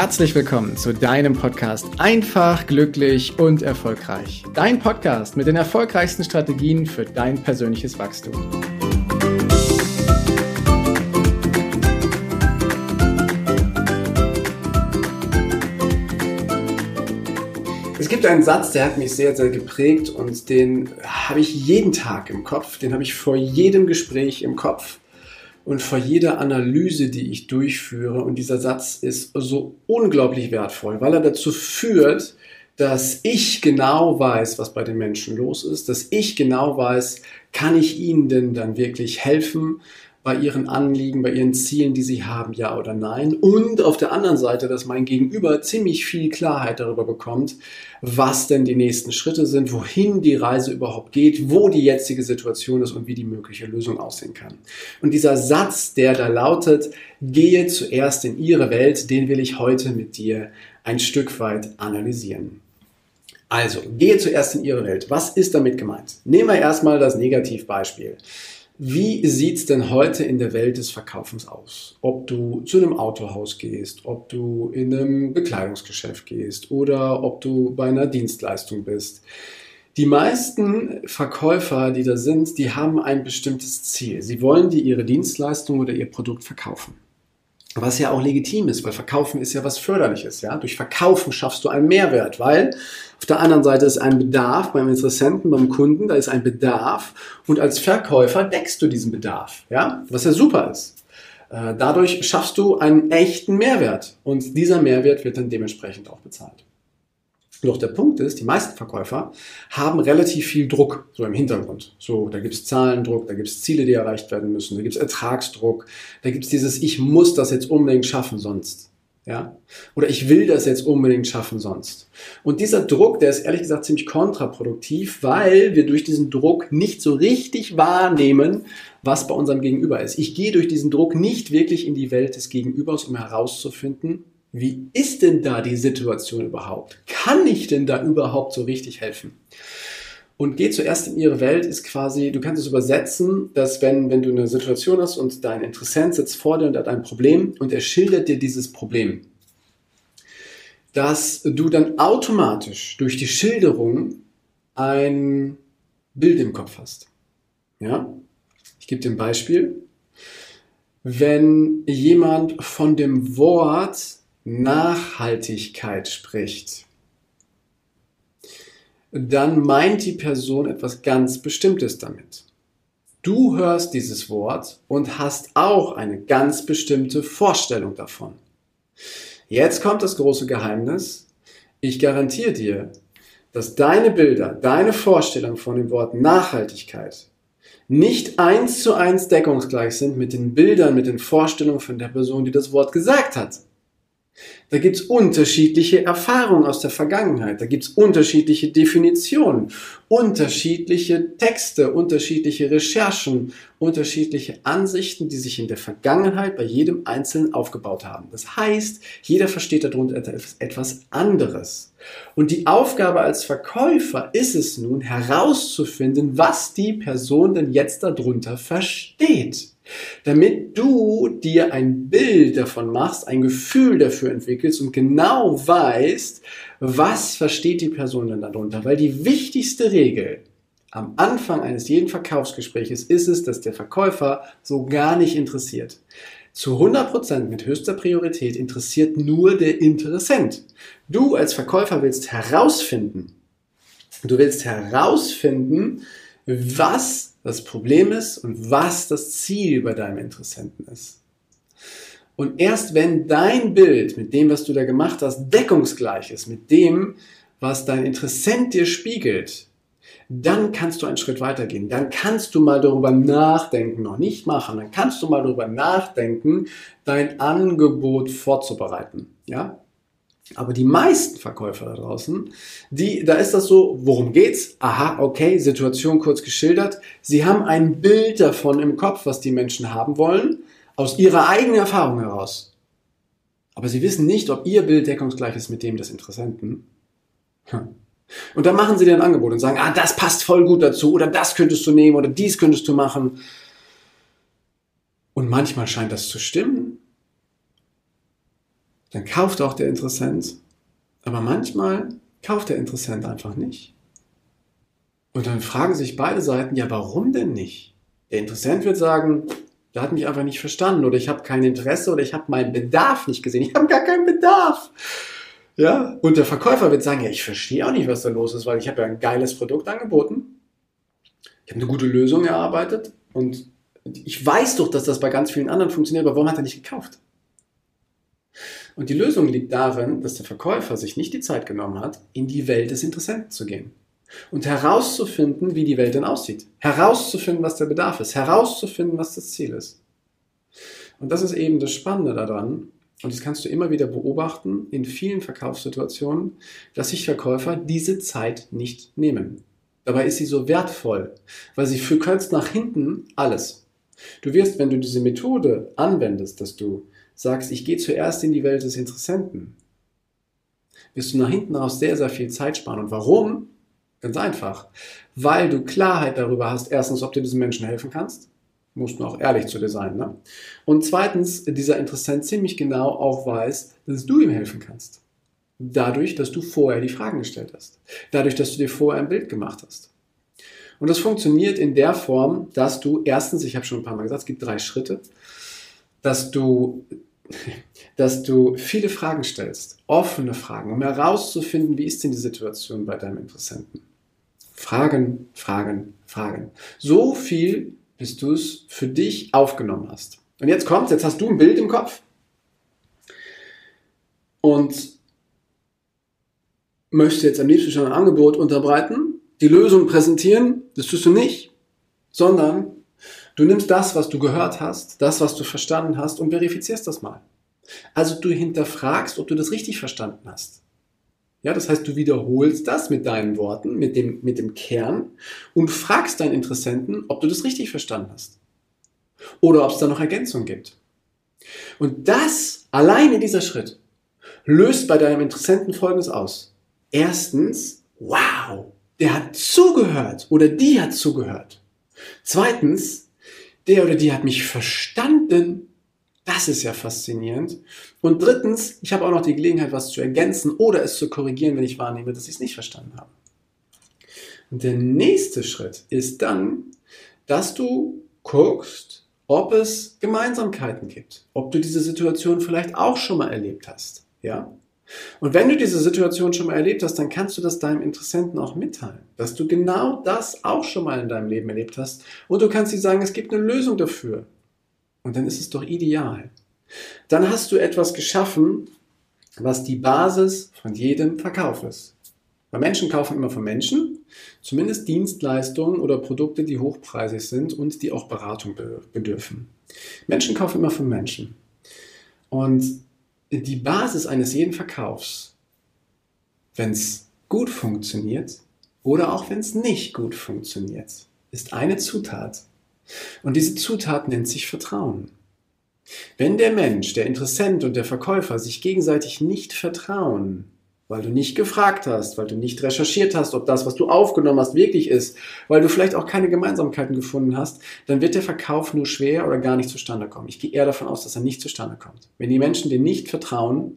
herzlich willkommen zu deinem Podcast Einfach, glücklich und erfolgreich. Dein Podcast mit den erfolgreichsten Strategien für dein persönliches Wachstum. Es gibt einen Satz, der hat mich sehr, sehr geprägt und den habe ich jeden Tag im Kopf, den habe ich vor jedem Gespräch im Kopf und vor jeder Analyse, die ich durchführe. Und dieser Satz ist so unglaublich wertvoll, weil er dazu führt, dass ich genau weiß, was bei den Menschen los ist, dass ich genau weiß, kann ich ihnen denn dann wirklich helfen, bei ihren Anliegen, bei ihren Zielen, die sie haben, ja oder nein. Und auf der anderen Seite, dass mein Gegenüber ziemlich viel Klarheit darüber bekommt, was denn die nächsten Schritte sind, wohin die Reise überhaupt geht, wo die jetzige Situation ist und wie die mögliche Lösung aussehen kann. Und dieser Satz, der da lautet, gehe zuerst in ihre Welt, den will ich heute mit dir ein Stück weit analysieren. Also, gehe zuerst in ihre Welt. Was ist damit gemeint? Nehmen wir erstmal das Negativbeispiel. Wie sieht's denn heute in der Welt des Verkaufens aus? Ob du zu einem Autohaus gehst, ob du in einem Bekleidungsgeschäft gehst oder ob du bei einer Dienstleistung bist. Die meisten Verkäufer, die da sind, die haben ein bestimmtes Ziel. Sie wollen dir ihre Dienstleistung oder ihr Produkt verkaufen. Was ja auch legitim ist, weil Verkaufen ist ja was Förderliches. Ja? Durch Verkaufen schaffst du einen Mehrwert, weil auf der anderen Seite ist ein Bedarf beim Interessenten, beim Kunden, da ist ein Bedarf und als Verkäufer deckst du diesen Bedarf, ja? was ja super ist. Äh, dadurch schaffst du einen echten Mehrwert und dieser Mehrwert wird dann dementsprechend auch bezahlt. Doch der Punkt ist, die meisten Verkäufer haben relativ viel Druck so im Hintergrund. So, da gibt es Zahlendruck, da gibt es Ziele, die erreicht werden müssen, da gibt es Ertragsdruck, da gibt es dieses, ich muss das jetzt unbedingt schaffen sonst. Ja? Oder ich will das jetzt unbedingt schaffen sonst. Und dieser Druck, der ist ehrlich gesagt ziemlich kontraproduktiv, weil wir durch diesen Druck nicht so richtig wahrnehmen, was bei unserem Gegenüber ist. Ich gehe durch diesen Druck nicht wirklich in die Welt des Gegenübers, um herauszufinden, wie ist denn da die Situation überhaupt? Kann ich denn da überhaupt so richtig helfen? Und geh zuerst in ihre Welt ist quasi, du kannst es übersetzen, dass wenn, wenn du eine Situation hast und dein Interessent sitzt vor dir und hat ein Problem und er schildert dir dieses Problem, dass du dann automatisch durch die Schilderung ein Bild im Kopf hast. Ja? Ich gebe dir ein Beispiel. Wenn jemand von dem Wort Nachhaltigkeit spricht, dann meint die Person etwas ganz Bestimmtes damit. Du hörst dieses Wort und hast auch eine ganz bestimmte Vorstellung davon. Jetzt kommt das große Geheimnis. Ich garantiere dir, dass deine Bilder, deine Vorstellung von dem Wort Nachhaltigkeit nicht eins zu eins deckungsgleich sind mit den Bildern, mit den Vorstellungen von der Person, die das Wort gesagt hat. Da gibt's unterschiedliche Erfahrungen aus der Vergangenheit, da gibt's unterschiedliche Definitionen, unterschiedliche Texte, unterschiedliche Recherchen, unterschiedliche Ansichten, die sich in der Vergangenheit bei jedem Einzelnen aufgebaut haben. Das heißt, jeder versteht darunter etwas anderes. Und die Aufgabe als Verkäufer ist es nun herauszufinden, was die Person denn jetzt darunter versteht damit du dir ein Bild davon machst, ein Gefühl dafür entwickelst und genau weißt, was versteht die Person denn darunter. Weil die wichtigste Regel am Anfang eines jeden Verkaufsgespräches ist es, dass der Verkäufer so gar nicht interessiert. Zu 100% mit höchster Priorität interessiert nur der Interessent. Du als Verkäufer willst herausfinden, du willst herausfinden, was das Problem ist und was das Ziel bei deinem Interessenten ist. Und erst wenn dein Bild mit dem, was du da gemacht hast, deckungsgleich ist mit dem, was dein Interessent dir spiegelt, dann kannst du einen Schritt weitergehen. Dann kannst du mal darüber nachdenken, noch nicht machen, dann kannst du mal darüber nachdenken, dein Angebot vorzubereiten. Ja? Aber die meisten Verkäufer da draußen, die, da ist das so, worum geht's? Aha, okay, Situation kurz geschildert. Sie haben ein Bild davon im Kopf, was die Menschen haben wollen, aus ihrer eigenen Erfahrung heraus. Aber sie wissen nicht, ob ihr Bild deckungsgleich ist mit dem des Interessenten. Hm. Und dann machen sie dir ein Angebot und sagen, ah, das passt voll gut dazu, oder das könntest du nehmen, oder dies könntest du machen. Und manchmal scheint das zu stimmen. Dann kauft auch der Interessent. Aber manchmal kauft der Interessent einfach nicht. Und dann fragen sich beide Seiten, ja, warum denn nicht? Der Interessent wird sagen, der hat mich einfach nicht verstanden oder ich habe kein Interesse oder ich habe meinen Bedarf nicht gesehen. Ich habe gar keinen Bedarf. Ja, und der Verkäufer wird sagen, ja, ich verstehe auch nicht, was da los ist, weil ich habe ja ein geiles Produkt angeboten. Ich habe eine gute Lösung erarbeitet und ich weiß doch, dass das bei ganz vielen anderen funktioniert, aber warum hat er nicht gekauft? Und die Lösung liegt darin, dass der Verkäufer sich nicht die Zeit genommen hat, in die Welt des Interessenten zu gehen und herauszufinden, wie die Welt denn aussieht. Herauszufinden, was der Bedarf ist. Herauszufinden, was das Ziel ist. Und das ist eben das Spannende daran. Und das kannst du immer wieder beobachten in vielen Verkaufssituationen, dass sich Verkäufer diese Zeit nicht nehmen. Dabei ist sie so wertvoll, weil sie verkürzt nach hinten alles. Du wirst, wenn du diese Methode anwendest, dass du sagst, ich gehe zuerst in die Welt des Interessenten, wirst du nach hinten raus sehr, sehr viel Zeit sparen. Und warum? Ganz einfach. Weil du Klarheit darüber hast, erstens, ob du diesen Menschen helfen kannst. Musst du auch ehrlich zu dir sein. Ne? Und zweitens, dieser Interessent ziemlich genau auch weiß, dass du ihm helfen kannst. Dadurch, dass du vorher die Fragen gestellt hast. Dadurch, dass du dir vorher ein Bild gemacht hast. Und das funktioniert in der Form, dass du erstens, ich habe schon ein paar Mal gesagt, es gibt drei Schritte, dass du dass du viele Fragen stellst, offene Fragen, um herauszufinden, wie ist denn die Situation bei deinem Interessenten. Fragen, Fragen, Fragen. So viel, bis du es für dich aufgenommen hast. Und jetzt kommt, jetzt hast du ein Bild im Kopf und möchtest jetzt am liebsten schon ein Angebot unterbreiten, die Lösung präsentieren, das tust du nicht, sondern Du nimmst das, was du gehört hast, das, was du verstanden hast und verifizierst das mal. Also du hinterfragst, ob du das richtig verstanden hast. Ja, das heißt, du wiederholst das mit deinen Worten, mit dem, mit dem Kern und fragst deinen Interessenten, ob du das richtig verstanden hast. Oder ob es da noch Ergänzungen gibt. Und das, alleine dieser Schritt, löst bei deinem Interessenten Folgendes aus. Erstens, wow, der hat zugehört oder die hat zugehört. Zweitens, der oder die hat mich verstanden. Das ist ja faszinierend. Und drittens, ich habe auch noch die Gelegenheit, was zu ergänzen oder es zu korrigieren, wenn ich wahrnehme, dass ich es nicht verstanden habe. Und der nächste Schritt ist dann, dass du guckst, ob es Gemeinsamkeiten gibt, ob du diese Situation vielleicht auch schon mal erlebt hast. Ja? Und wenn du diese Situation schon mal erlebt hast, dann kannst du das deinem Interessenten auch mitteilen, dass du genau das auch schon mal in deinem Leben erlebt hast. Und du kannst ihm sagen, es gibt eine Lösung dafür. Und dann ist es doch ideal. Dann hast du etwas geschaffen, was die Basis von jedem Verkauf ist. Weil Menschen kaufen immer von Menschen, zumindest Dienstleistungen oder Produkte, die hochpreisig sind und die auch Beratung bedürfen. Menschen kaufen immer von Menschen. Und die Basis eines jeden Verkaufs, wenn es gut funktioniert oder auch wenn es nicht gut funktioniert, ist eine Zutat. Und diese Zutat nennt sich Vertrauen. Wenn der Mensch, der Interessent und der Verkäufer sich gegenseitig nicht vertrauen, weil du nicht gefragt hast, weil du nicht recherchiert hast, ob das, was du aufgenommen hast, wirklich ist, weil du vielleicht auch keine Gemeinsamkeiten gefunden hast, dann wird der Verkauf nur schwer oder gar nicht zustande kommen. Ich gehe eher davon aus, dass er nicht zustande kommt. Wenn die Menschen dir nicht vertrauen,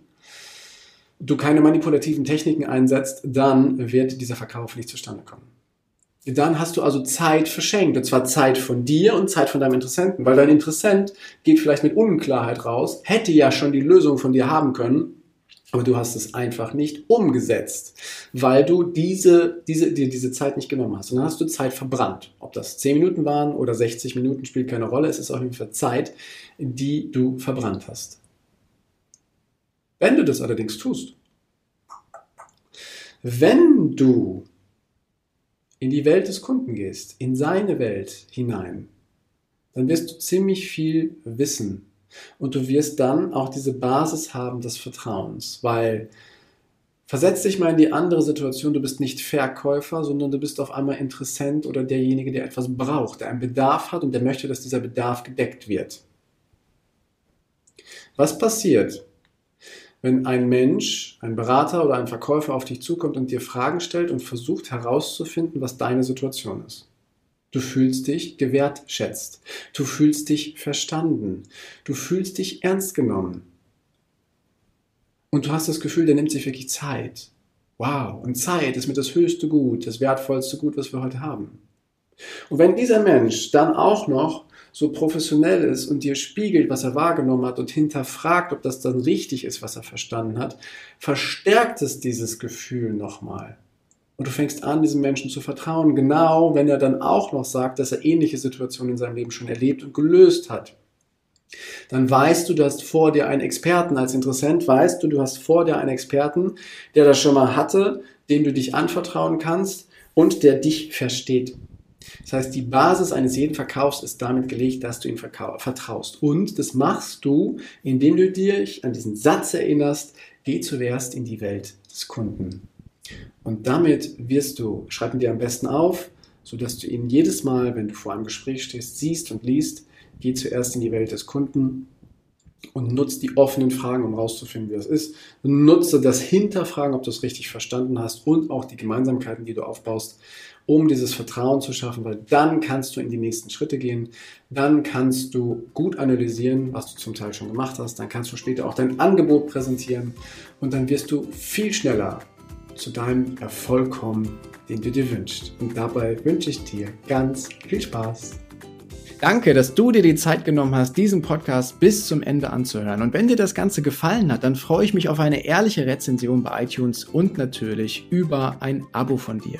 du keine manipulativen Techniken einsetzt, dann wird dieser Verkauf nicht zustande kommen. Dann hast du also Zeit verschenkt, und zwar Zeit von dir und Zeit von deinem Interessenten, weil dein Interessent geht vielleicht mit Unklarheit raus, hätte ja schon die Lösung von dir haben können, aber du hast es einfach nicht umgesetzt, weil du diese, diese, dir diese Zeit nicht genommen hast. Und dann hast du Zeit verbrannt. Ob das 10 Minuten waren oder 60 Minuten, spielt keine Rolle. Es ist auf jeden Fall Zeit, die du verbrannt hast. Wenn du das allerdings tust, wenn du in die Welt des Kunden gehst, in seine Welt hinein, dann wirst du ziemlich viel wissen und du wirst dann auch diese Basis haben des Vertrauens, weil versetz dich mal in die andere Situation, du bist nicht Verkäufer, sondern du bist auf einmal Interessent oder derjenige, der etwas braucht, der einen Bedarf hat und der möchte, dass dieser Bedarf gedeckt wird. Was passiert, wenn ein Mensch, ein Berater oder ein Verkäufer auf dich zukommt und dir Fragen stellt und versucht herauszufinden, was deine Situation ist? Du fühlst dich gewertschätzt. Du fühlst dich verstanden. Du fühlst dich ernst genommen. und du hast das Gefühl, der nimmt sich wirklich Zeit. Wow, und Zeit ist mit das höchste Gut, das wertvollste Gut, was wir heute haben. Und wenn dieser Mensch dann auch noch so professionell ist und dir spiegelt, was er wahrgenommen hat und hinterfragt, ob das dann richtig ist, was er verstanden hat, verstärkt es dieses Gefühl nochmal. Und du fängst an, diesem Menschen zu vertrauen, genau wenn er dann auch noch sagt, dass er ähnliche Situationen in seinem Leben schon erlebt und gelöst hat. Dann weißt du, hast vor dir einen Experten als Interessent, weißt du, du hast vor dir einen Experten, der das schon mal hatte, dem du dich anvertrauen kannst und der dich versteht. Das heißt, die Basis eines jeden Verkaufs ist damit gelegt, dass du ihm vertraust. Und das machst du, indem du dich an diesen Satz erinnerst, geh zuerst in die Welt des Kunden. Und damit wirst du, schreib ihn dir am besten auf, sodass du ihn jedes Mal, wenn du vor einem Gespräch stehst, siehst und liest, geh zuerst in die Welt des Kunden und nutze die offenen Fragen, um herauszufinden, wie das ist. Nutze das Hinterfragen, ob du es richtig verstanden hast und auch die Gemeinsamkeiten, die du aufbaust, um dieses Vertrauen zu schaffen, weil dann kannst du in die nächsten Schritte gehen, dann kannst du gut analysieren, was du zum Teil schon gemacht hast, dann kannst du später auch dein Angebot präsentieren. Und dann wirst du viel schneller zu deinem Erfolg kommen, den du dir wünschst. Und dabei wünsche ich dir ganz viel Spaß. Danke, dass du dir die Zeit genommen hast, diesen Podcast bis zum Ende anzuhören. Und wenn dir das Ganze gefallen hat, dann freue ich mich auf eine ehrliche Rezension bei iTunes und natürlich über ein Abo von dir.